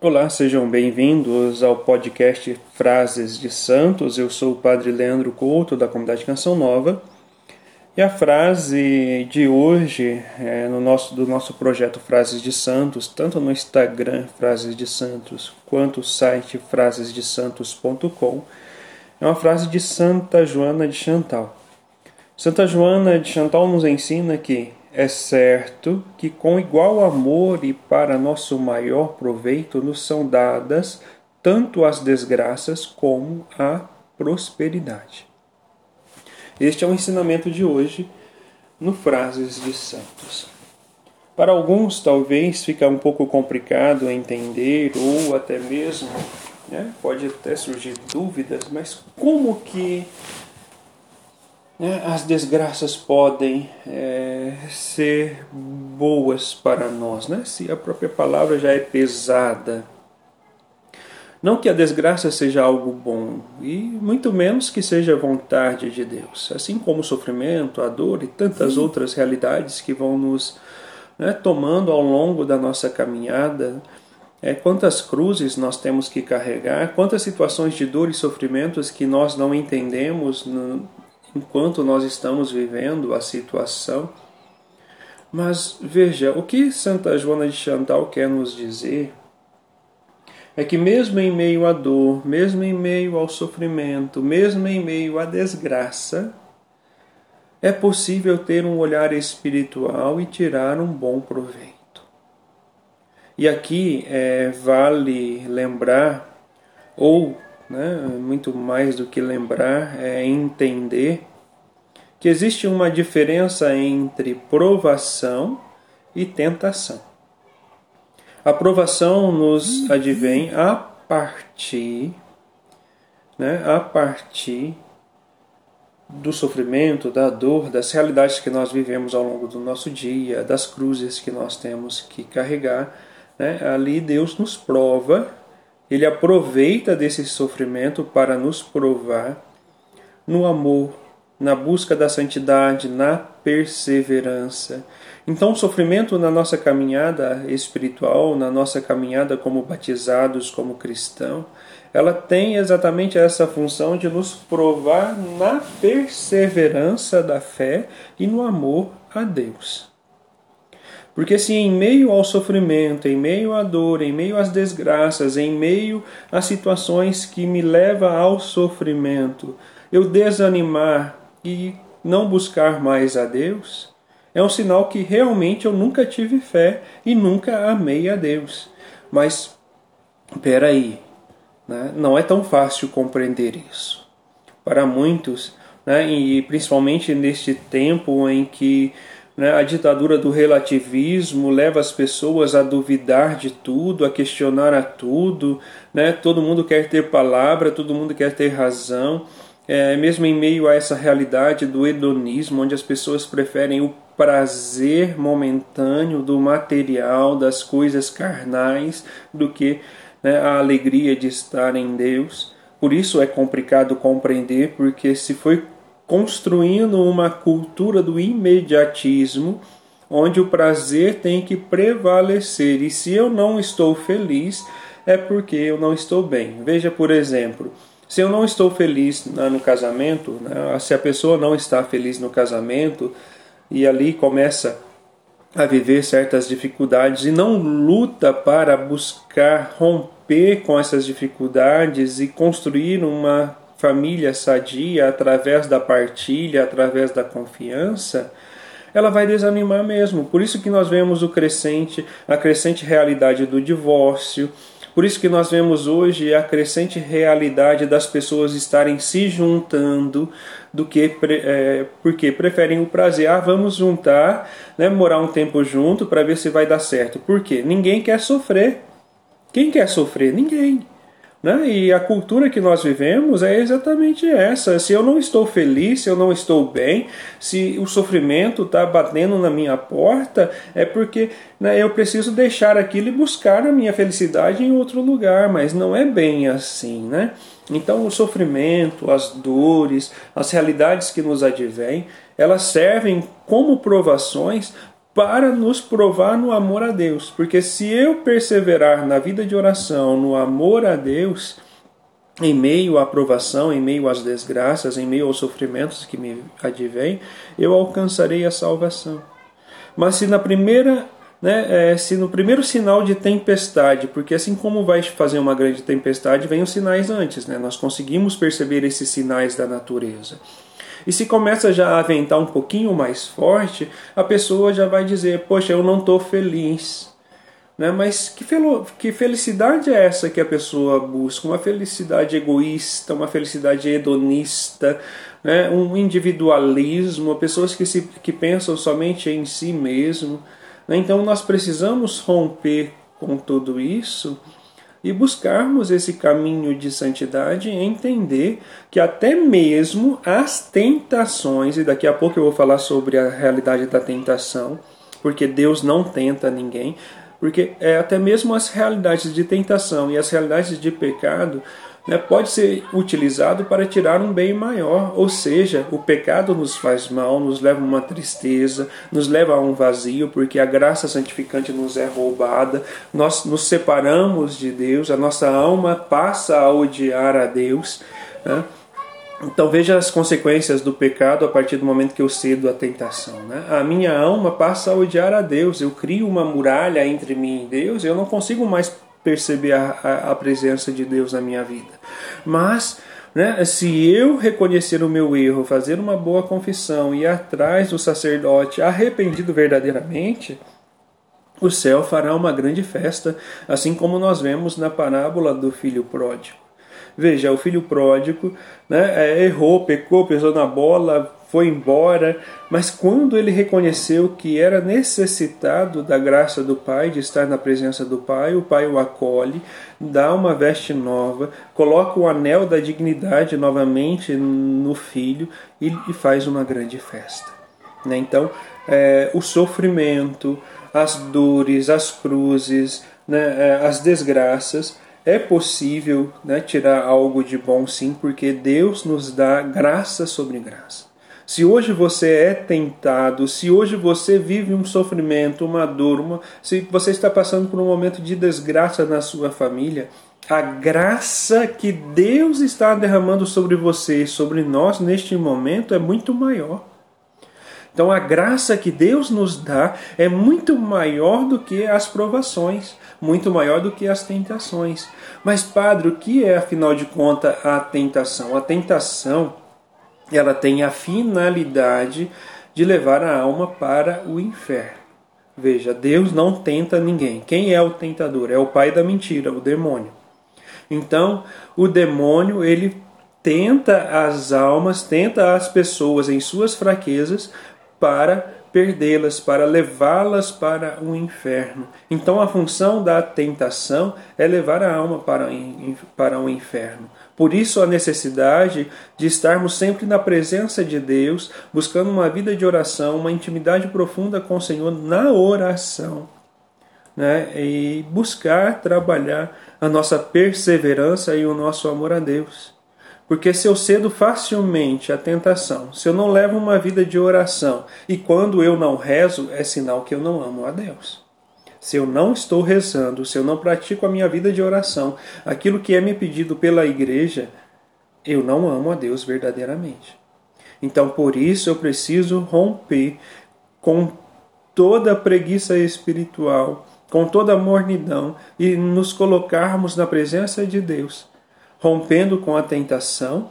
Olá, sejam bem-vindos ao podcast Frases de Santos. Eu sou o Padre Leandro Couto, da comunidade Canção Nova. E a frase de hoje, é, no nosso, do nosso projeto Frases de Santos, tanto no Instagram Frases de Santos, quanto o site frasesdesantos.com, é uma frase de Santa Joana de Chantal. Santa Joana de Chantal nos ensina que é certo que com igual amor e para nosso maior proveito nos são dadas tanto as desgraças como a prosperidade. Este é o ensinamento de hoje no Frases de Santos. Para alguns, talvez fica um pouco complicado entender, ou até mesmo né, pode até surgir dúvidas, mas como que as desgraças podem é, ser boas para nós, né? se a própria palavra já é pesada. Não que a desgraça seja algo bom, e muito menos que seja vontade de Deus. Assim como o sofrimento, a dor e tantas outras realidades que vão nos né, tomando ao longo da nossa caminhada, é, quantas cruzes nós temos que carregar, quantas situações de dor e sofrimentos que nós não entendemos enquanto nós estamos vivendo a situação. Mas veja, o que Santa Joana de Chantal quer nos dizer é que, mesmo em meio à dor, mesmo em meio ao sofrimento, mesmo em meio à desgraça, é possível ter um olhar espiritual e tirar um bom proveito. E aqui é, vale lembrar, ou né, muito mais do que lembrar, é entender que existe uma diferença entre provação e tentação. A provação nos advém a partir, né, a partir do sofrimento, da dor, das realidades que nós vivemos ao longo do nosso dia, das cruzes que nós temos que carregar. Né? Ali Deus nos prova ele aproveita desse sofrimento para nos provar no amor, na busca da santidade, na perseverança. Então, o sofrimento na nossa caminhada espiritual, na nossa caminhada como batizados, como cristão, ela tem exatamente essa função de nos provar na perseverança da fé e no amor a Deus. Porque se em meio ao sofrimento, em meio à dor, em meio às desgraças, em meio às situações que me levam ao sofrimento, eu desanimar e não buscar mais a Deus, é um sinal que realmente eu nunca tive fé e nunca amei a Deus. Mas, peraí, né? não é tão fácil compreender isso. Para muitos, né? e principalmente neste tempo em que? A ditadura do relativismo leva as pessoas a duvidar de tudo, a questionar a tudo. Né? Todo mundo quer ter palavra, todo mundo quer ter razão. É, mesmo em meio a essa realidade do hedonismo, onde as pessoas preferem o prazer momentâneo do material, das coisas carnais, do que né, a alegria de estar em Deus. Por isso é complicado compreender, porque se foi construindo uma cultura do imediatismo, onde o prazer tem que prevalecer. E se eu não estou feliz, é porque eu não estou bem. Veja, por exemplo, se eu não estou feliz no casamento, né, se a pessoa não está feliz no casamento e ali começa a viver certas dificuldades e não luta para buscar romper com essas dificuldades e construir uma família sadia através da partilha, através da confiança, ela vai desanimar mesmo. Por isso que nós vemos o crescente, a crescente realidade do divórcio. Por isso que nós vemos hoje a crescente realidade das pessoas estarem se juntando do que é, porque preferem o prazer. Ah, vamos juntar, né, morar um tempo junto para ver se vai dar certo. Por quê? Ninguém quer sofrer. Quem quer sofrer? Ninguém. Né? E a cultura que nós vivemos é exatamente essa. Se eu não estou feliz, se eu não estou bem, se o sofrimento está batendo na minha porta, é porque né, eu preciso deixar aquilo e buscar a minha felicidade em outro lugar. Mas não é bem assim, né? Então, o sofrimento, as dores, as realidades que nos advêm, elas servem como provações para nos provar no amor a Deus. Porque se eu perseverar na vida de oração, no amor a Deus, em meio à provação, em meio às desgraças, em meio aos sofrimentos que me advêm, eu alcançarei a salvação. Mas se na primeira né, é, se no primeiro sinal de tempestade, porque assim como vai fazer uma grande tempestade, vem os sinais antes, né? Nós conseguimos perceber esses sinais da natureza. E se começa já a ventar um pouquinho mais forte, a pessoa já vai dizer: Poxa, eu não estou feliz. Né? Mas que, fel que felicidade é essa que a pessoa busca? Uma felicidade egoísta, uma felicidade hedonista, né? um individualismo, pessoas que, se, que pensam somente em si mesmo. Né? Então nós precisamos romper com tudo isso e buscarmos esse caminho de santidade e entender que até mesmo as tentações, e daqui a pouco eu vou falar sobre a realidade da tentação, porque Deus não tenta ninguém, porque é, até mesmo as realidades de tentação e as realidades de pecado né, pode ser utilizado para tirar um bem maior, ou seja, o pecado nos faz mal, nos leva a uma tristeza, nos leva a um vazio, porque a graça santificante nos é roubada, nós nos separamos de Deus, a nossa alma passa a odiar a Deus. Né? Então veja as consequências do pecado a partir do momento que eu cedo à tentação. Né? A minha alma passa a odiar a Deus, eu crio uma muralha entre mim e Deus, eu não consigo mais perceber a, a, a presença de Deus na minha vida. Mas né, se eu reconhecer o meu erro, fazer uma boa confissão e ir atrás do sacerdote arrependido verdadeiramente, o céu fará uma grande festa, assim como nós vemos na parábola do filho pródigo. Veja, o filho pródigo né, é, errou, pecou, pisou na bola, foi embora, mas quando ele reconheceu que era necessitado da graça do Pai, de estar na presença do Pai, o Pai o acolhe, dá uma veste nova, coloca o anel da dignidade novamente no filho e, faz uma grande festa. Né? Então, é, o sofrimento, as dores, as cruzes, né, é, as desgraças, é possível né, tirar algo de bom sim, porque Deus nos dá graça sobre graça. Se hoje você é tentado, se hoje você vive um sofrimento, uma dor, uma, se você está passando por um momento de desgraça na sua família, a graça que Deus está derramando sobre você e sobre nós neste momento é muito maior. Então a graça que Deus nos dá é muito maior do que as provações, muito maior do que as tentações. Mas, Padre, o que é afinal de contas a tentação? A tentação ela tem a finalidade de levar a alma para o inferno. Veja, Deus não tenta ninguém. Quem é o tentador? É o pai da mentira, o demônio. Então, o demônio, ele tenta as almas, tenta as pessoas em suas fraquezas para perdê-las, para levá-las para o inferno. Então, a função da tentação é levar a alma para, para o inferno. Por isso, a necessidade de estarmos sempre na presença de Deus, buscando uma vida de oração, uma intimidade profunda com o Senhor na oração. Né? E buscar trabalhar a nossa perseverança e o nosso amor a Deus. Porque se eu cedo facilmente à tentação, se eu não levo uma vida de oração e quando eu não rezo, é sinal que eu não amo a Deus se eu não estou rezando, se eu não pratico a minha vida de oração, aquilo que é me pedido pela igreja, eu não amo a Deus verdadeiramente. Então, por isso, eu preciso romper com toda a preguiça espiritual, com toda a mornidão e nos colocarmos na presença de Deus, rompendo com a tentação,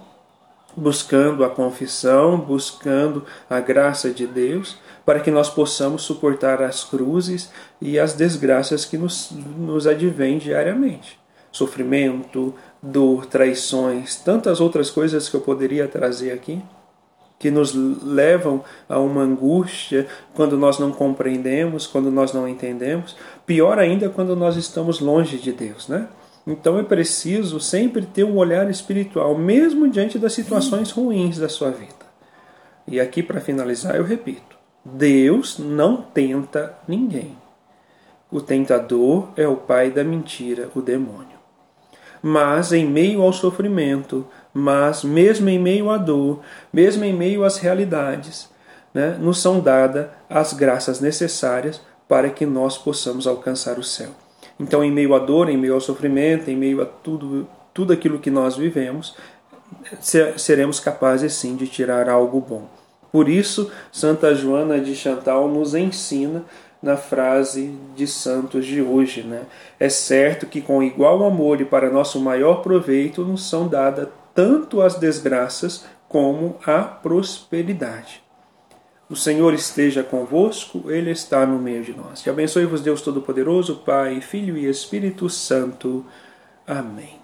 buscando a confissão, buscando a graça de Deus para que nós possamos suportar as cruzes e as desgraças que nos, nos advêm diariamente. Sofrimento, dor, traições, tantas outras coisas que eu poderia trazer aqui, que nos levam a uma angústia quando nós não compreendemos, quando nós não entendemos, pior ainda quando nós estamos longe de Deus, né? Então é preciso sempre ter um olhar espiritual, mesmo diante das situações ruins da sua vida. E aqui, para finalizar, eu repito: Deus não tenta ninguém. O tentador é o pai da mentira, o demônio. Mas em meio ao sofrimento, mas mesmo em meio à dor, mesmo em meio às realidades, né, nos são dadas as graças necessárias para que nós possamos alcançar o céu. Então, em meio à dor, em meio ao sofrimento, em meio a tudo, tudo aquilo que nós vivemos, seremos capazes sim de tirar algo bom. Por isso, Santa Joana de Chantal nos ensina na frase de santos de hoje. Né? É certo que com igual amor e para nosso maior proveito nos são dadas tanto as desgraças como a prosperidade. O Senhor esteja convosco, Ele está no meio de nós. E abençoe-vos Deus Todo-Poderoso, Pai, Filho e Espírito Santo. Amém.